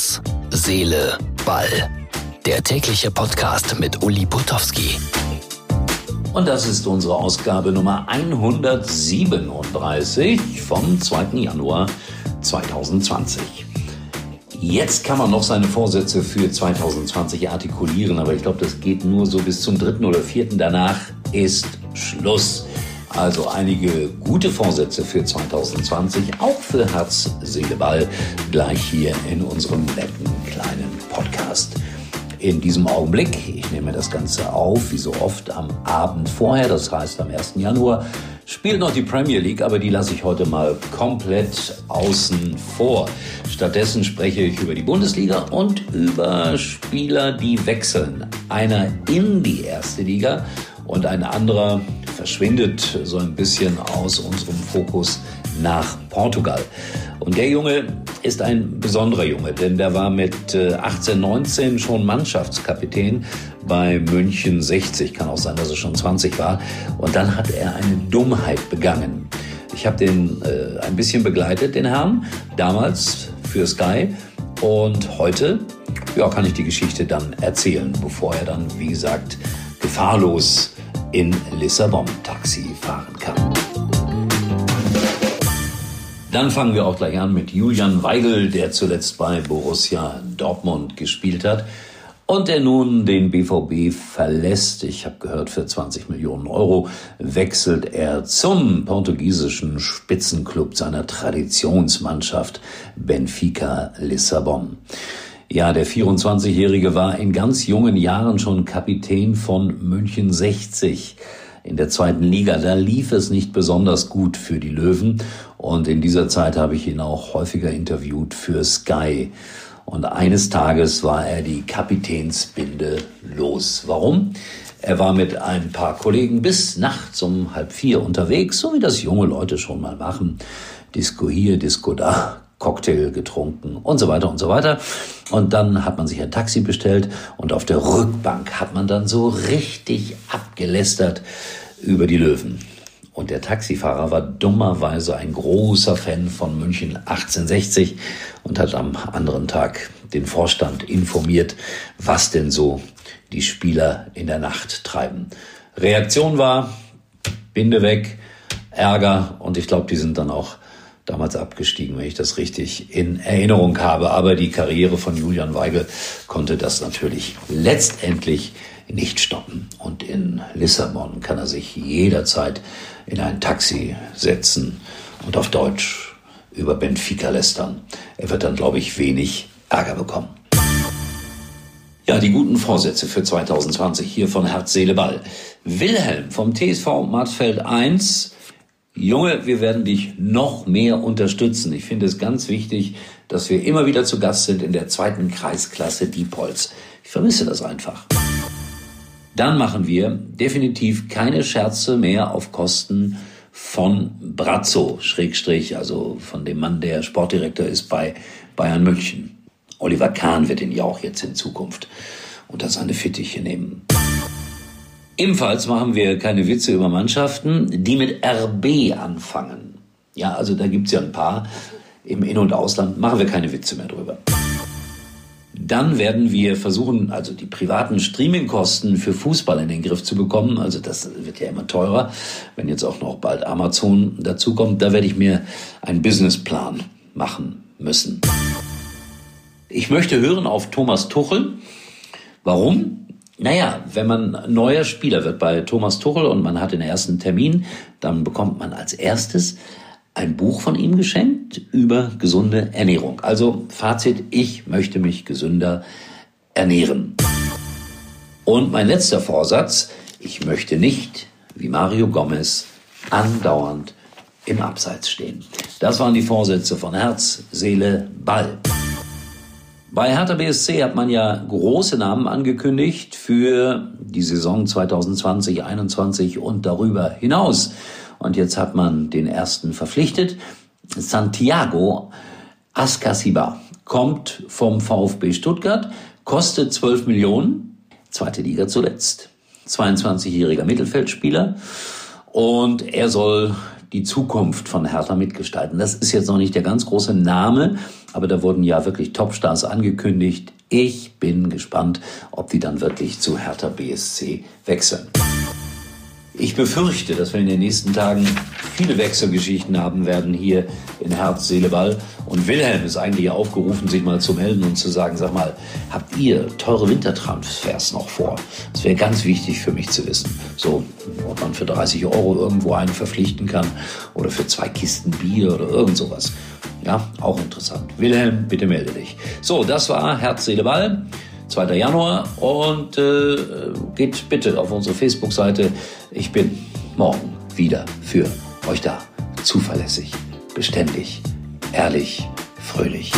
Herz, Seele, Ball. Der tägliche Podcast mit Uli Putowski. Und das ist unsere Ausgabe Nummer 137 vom 2. Januar 2020. Jetzt kann man noch seine Vorsätze für 2020 artikulieren, aber ich glaube, das geht nur so bis zum dritten oder vierten. Danach ist Schluss. Also einige gute Vorsätze für 2020, auch für Herz, Seele, Ball, gleich hier in unserem netten kleinen Podcast. In diesem Augenblick, ich nehme das Ganze auf, wie so oft am Abend vorher, das heißt am 1. Januar, spielt noch die Premier League, aber die lasse ich heute mal komplett außen vor. Stattdessen spreche ich über die Bundesliga und über Spieler, die wechseln. Einer in die erste Liga und ein anderer verschwindet so ein bisschen aus unserem Fokus nach Portugal. Und der Junge ist ein besonderer Junge, denn der war mit 18, äh, 19 schon Mannschaftskapitän bei München 60. Kann auch sein, dass er schon 20 war. Und dann hat er eine Dummheit begangen. Ich habe den äh, ein bisschen begleitet, den Herrn, damals für Sky. Und heute ja, kann ich die Geschichte dann erzählen, bevor er dann, wie gesagt, gefahrlos in Lissabon Taxi fahren kann. Dann fangen wir auch gleich an mit Julian Weigel, der zuletzt bei Borussia Dortmund gespielt hat und der nun den BVB verlässt. Ich habe gehört, für 20 Millionen Euro wechselt er zum portugiesischen Spitzenclub seiner Traditionsmannschaft Benfica Lissabon. Ja, der 24-Jährige war in ganz jungen Jahren schon Kapitän von München 60 in der zweiten Liga. Da lief es nicht besonders gut für die Löwen und in dieser Zeit habe ich ihn auch häufiger interviewt für Sky. Und eines Tages war er die Kapitänsbinde los. Warum? Er war mit ein paar Kollegen bis nachts um halb vier unterwegs, so wie das junge Leute schon mal machen. Disco hier, Disco da, Cocktail getrunken und so weiter und so weiter. Und dann hat man sich ein Taxi bestellt und auf der Rückbank hat man dann so richtig abgelästert über die Löwen. Und der Taxifahrer war dummerweise ein großer Fan von München 1860 und hat am anderen Tag den Vorstand informiert, was denn so die Spieler in der Nacht treiben. Reaktion war, Binde weg, Ärger und ich glaube, die sind dann auch damals abgestiegen, wenn ich das richtig in Erinnerung habe. Aber die Karriere von Julian Weigel konnte das natürlich letztendlich nicht stoppen. Und in Lissabon kann er sich jederzeit in ein Taxi setzen und auf Deutsch über Benfica lästern. Er wird dann, glaube ich, wenig Ärger bekommen. Ja, die guten Vorsätze für 2020 hier von Herz, Seele, Ball. Wilhelm vom TSV Marsfeld 1 Junge, wir werden dich noch mehr unterstützen. Ich finde es ganz wichtig, dass wir immer wieder zu Gast sind in der zweiten Kreisklasse Diepholz. Ich vermisse das einfach. Dann machen wir definitiv keine Scherze mehr auf Kosten von Brazzo, Schrägstrich, also von dem Mann, der Sportdirektor ist bei Bayern München. Oliver Kahn wird ihn ja auch jetzt in Zukunft unter seine Fittiche nehmen. Ebenfalls machen wir keine Witze über Mannschaften, die mit RB anfangen. Ja, also da gibt's ja ein paar. Im In- und Ausland machen wir keine Witze mehr drüber. Dann werden wir versuchen, also die privaten Streamingkosten für Fußball in den Griff zu bekommen. Also das wird ja immer teurer, wenn jetzt auch noch bald Amazon dazukommt. Da werde ich mir einen Businessplan machen müssen. Ich möchte hören auf Thomas Tuchel. Warum? Naja, wenn man neuer Spieler wird bei Thomas Tuchel und man hat den ersten Termin, dann bekommt man als erstes ein Buch von ihm geschenkt über gesunde Ernährung. Also Fazit, ich möchte mich gesünder ernähren. Und mein letzter Vorsatz, ich möchte nicht, wie Mario Gomez, andauernd im Abseits stehen. Das waren die Vorsätze von Herz, Seele, Ball. Bei Hertha BSC hat man ja große Namen angekündigt für die Saison 2020, 2021 und darüber hinaus. Und jetzt hat man den ersten verpflichtet. Santiago Ascasiba kommt vom VfB Stuttgart, kostet 12 Millionen, zweite Liga zuletzt. 22-jähriger Mittelfeldspieler und er soll die Zukunft von Hertha mitgestalten. Das ist jetzt noch nicht der ganz große Name, aber da wurden ja wirklich Topstars angekündigt. Ich bin gespannt, ob die dann wirklich zu Hertha BSC wechseln. Ich befürchte, dass wir in den nächsten Tagen viele Wechselgeschichten haben werden hier in Herz, Seele, Ball. Und Wilhelm ist eigentlich aufgerufen, sich mal zu melden und zu sagen, sag mal, habt ihr teure Wintertransfers noch vor? Das wäre ganz wichtig für mich zu wissen. So, ob man für 30 Euro irgendwo einen verpflichten kann oder für zwei Kisten Bier oder irgend sowas. Ja, auch interessant. Wilhelm, bitte melde dich. So, das war Herz, Seele, Ball. 2. Januar und äh, geht bitte auf unsere Facebook-Seite. Ich bin morgen wieder für euch da. Zuverlässig, beständig, ehrlich, fröhlich.